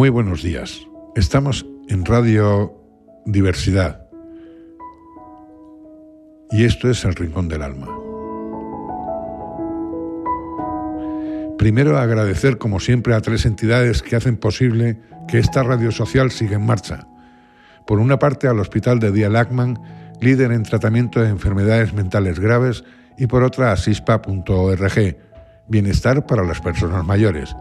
Muy buenos días. Estamos en Radio Diversidad y esto es El Rincón del Alma. Primero agradecer como siempre a tres entidades que hacen posible que esta radio social siga en marcha. Por una parte al Hospital de Día Lachman, líder en tratamiento de enfermedades mentales graves, y por otra a sispa.org, Bienestar para las Personas Mayores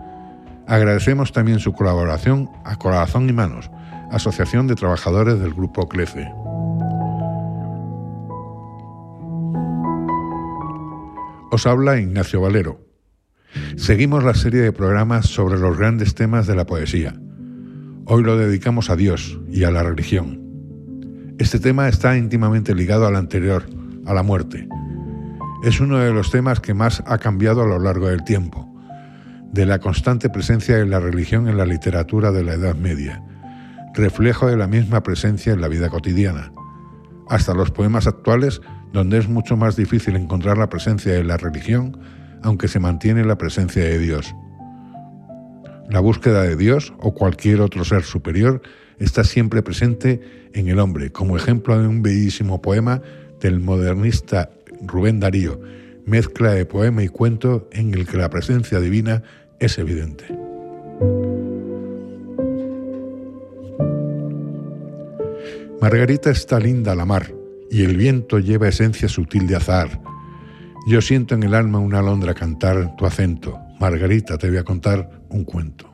Agradecemos también su colaboración a Corazón y Manos, Asociación de Trabajadores del Grupo CLECE. Os habla Ignacio Valero. Seguimos la serie de programas sobre los grandes temas de la poesía. Hoy lo dedicamos a Dios y a la religión. Este tema está íntimamente ligado al anterior, a la muerte. Es uno de los temas que más ha cambiado a lo largo del tiempo de la constante presencia de la religión en la literatura de la Edad Media, reflejo de la misma presencia en la vida cotidiana, hasta los poemas actuales donde es mucho más difícil encontrar la presencia de la religión, aunque se mantiene la presencia de Dios. La búsqueda de Dios o cualquier otro ser superior está siempre presente en el hombre, como ejemplo de un bellísimo poema del modernista Rubén Darío, mezcla de poema y cuento en el que la presencia divina es evidente. Margarita está linda a la mar y el viento lleva esencia sutil de azar. Yo siento en el alma una alondra cantar tu acento. Margarita, te voy a contar un cuento.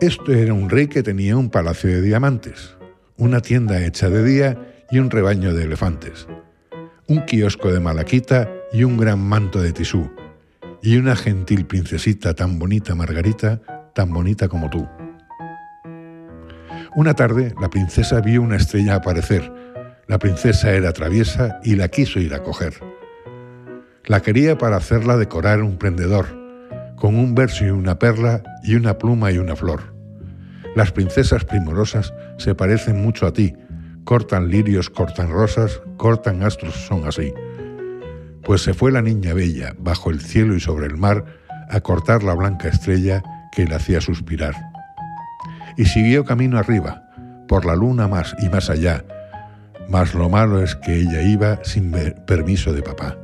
Esto era un rey que tenía un palacio de diamantes, una tienda hecha de día y un rebaño de elefantes un kiosco de malaquita y un gran manto de tisú, y una gentil princesita tan bonita, Margarita, tan bonita como tú. Una tarde la princesa vio una estrella aparecer. La princesa era traviesa y la quiso ir a coger. La quería para hacerla decorar un prendedor, con un verso y una perla y una pluma y una flor. Las princesas primorosas se parecen mucho a ti, cortan lirios, cortan rosas, cortan astros, son así. Pues se fue la niña bella, bajo el cielo y sobre el mar, a cortar la blanca estrella que le hacía suspirar. Y siguió camino arriba, por la luna más y más allá, mas lo malo es que ella iba sin permiso de papá.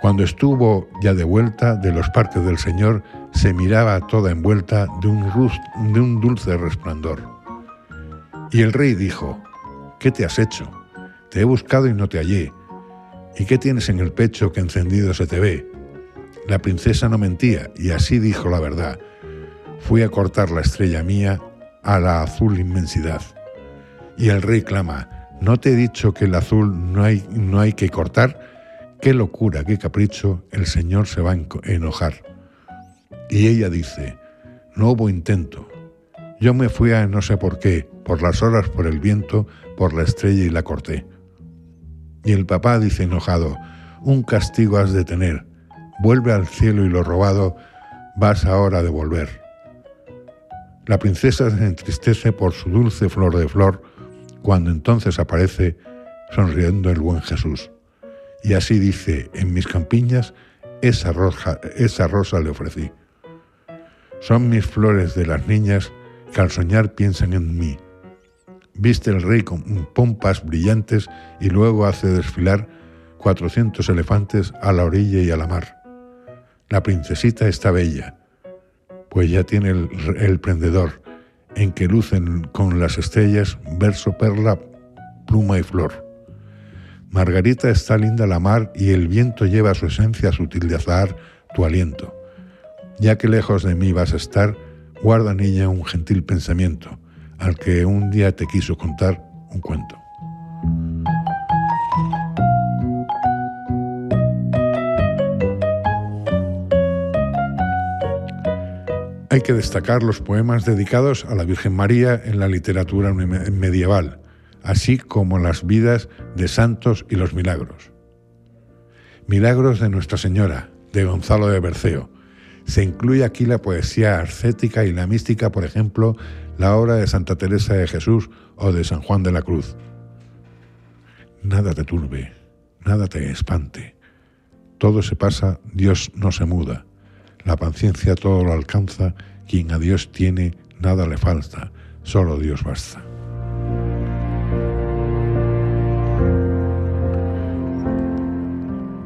Cuando estuvo ya de vuelta de los parques del Señor, se miraba toda envuelta de un, de un dulce resplandor. Y el rey dijo, ¿Qué te has hecho? Te he buscado y no te hallé. ¿Y qué tienes en el pecho que encendido se te ve? La princesa no mentía y así dijo la verdad. Fui a cortar la estrella mía a la azul inmensidad. Y el rey clama, ¿no te he dicho que el azul no hay, no hay que cortar? Qué locura, qué capricho, el Señor se va a enojar. Y ella dice, no hubo intento. Yo me fui a no sé por qué, por las horas, por el viento, por la estrella y la corté. Y el papá dice enojado, un castigo has de tener, vuelve al cielo y lo robado vas ahora a devolver. La princesa se entristece por su dulce flor de flor, cuando entonces aparece sonriendo el buen Jesús. Y así dice, en mis campiñas, esa rosa, esa rosa le ofrecí. Son mis flores de las niñas que al soñar piensan en mí viste el rey con pompas brillantes y luego hace desfilar 400 elefantes a la orilla y a la mar. La princesita está bella, pues ya tiene el, prendedor, en que lucen con las estrellas verso, perla, pluma y flor. Margarita está linda la mar y el viento lleva su esencia sutil de azahar tu aliento. Ya que lejos de mí vas a estar, guarda en ella un gentil pensamiento al que un día te quiso contar un cuento. Hay que destacar los poemas dedicados a la Virgen María en la literatura medieval, así como las vidas de santos y los milagros. Milagros de Nuestra Señora, de Gonzalo de Berceo. Se incluye aquí la poesía ascética y la mística, por ejemplo, la obra de Santa Teresa de Jesús o de San Juan de la Cruz. Nada te turbe, nada te espante. todo se pasa, Dios no se muda. La paciencia todo lo alcanza, quien a Dios tiene, nada le falta, solo Dios basta.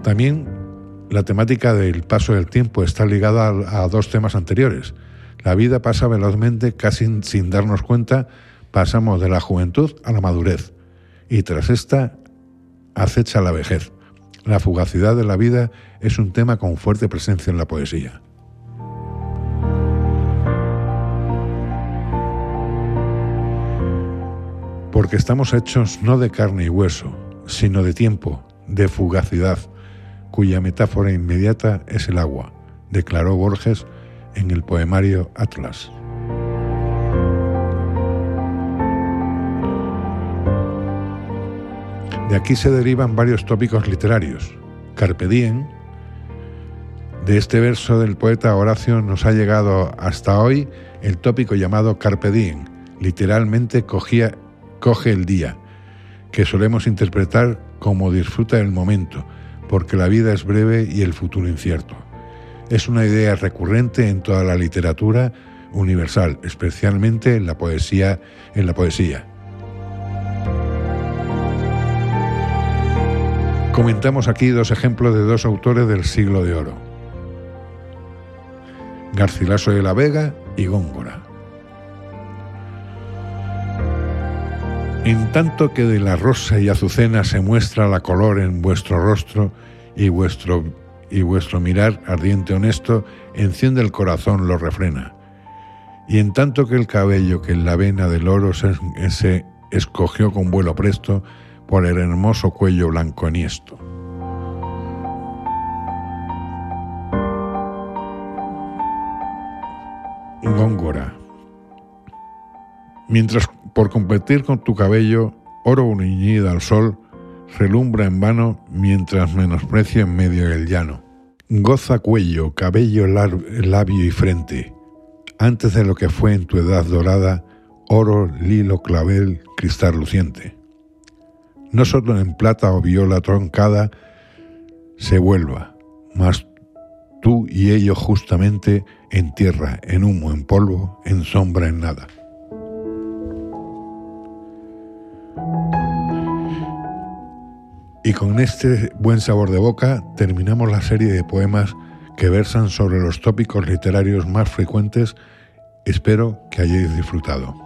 También la temática del paso del tiempo está ligada a, dos temas anteriores. La vida pasa velozmente, casi sin darnos cuenta, pasamos de la juventud a la madurez y tras esta acecha la vejez. La fugacidad de la vida es un tema con fuerte presencia en la poesía. Porque estamos hechos no de carne y hueso, sino de tiempo, de fugacidad, cuya metáfora inmediata es el agua, declaró Borges en el poemario Atlas. De aquí se derivan varios tópicos literarios. Carpe diem, de este verso del poeta Horacio nos ha llegado hasta hoy el tópico llamado Carpe diem, literalmente coge el día, que solemos interpretar como disfruta el momento, porque la vida es breve y el futuro incierto. Es una idea recurrente en toda la literatura universal, especialmente en la poesía, en la poesía. Comentamos aquí dos ejemplos de dos autores del siglo de oro. Garcilaso de la Vega y Góngora. En tanto que de la rosa y azucena se muestra la color en vuestro rostro y vuestro, y vuestro mirar ardiente honesto enciende el corazón, lo refrena. Y en tanto que el cabello que en la vena del oro se, se escogió con vuelo presto por el hermoso cuello blanco eniesto. Góngora. Mientras por competir con tu cabello, oro uniñida al sol, relumbra en vano mientras menosprecia en medio del llano. Goza cuello, cabello, labio y frente, antes de lo que fue en tu edad dorada, oro, lilo, clavel, cristal luciente. No solo en plata o viola troncada se vuelva, mas tú y ello justamente en tierra, en humo, en polvo, en sombra, en nada. Y con este buen sabor de boca terminamos la serie de poemas que versan sobre los tópicos literarios más frecuentes. Espero que hayáis disfrutado.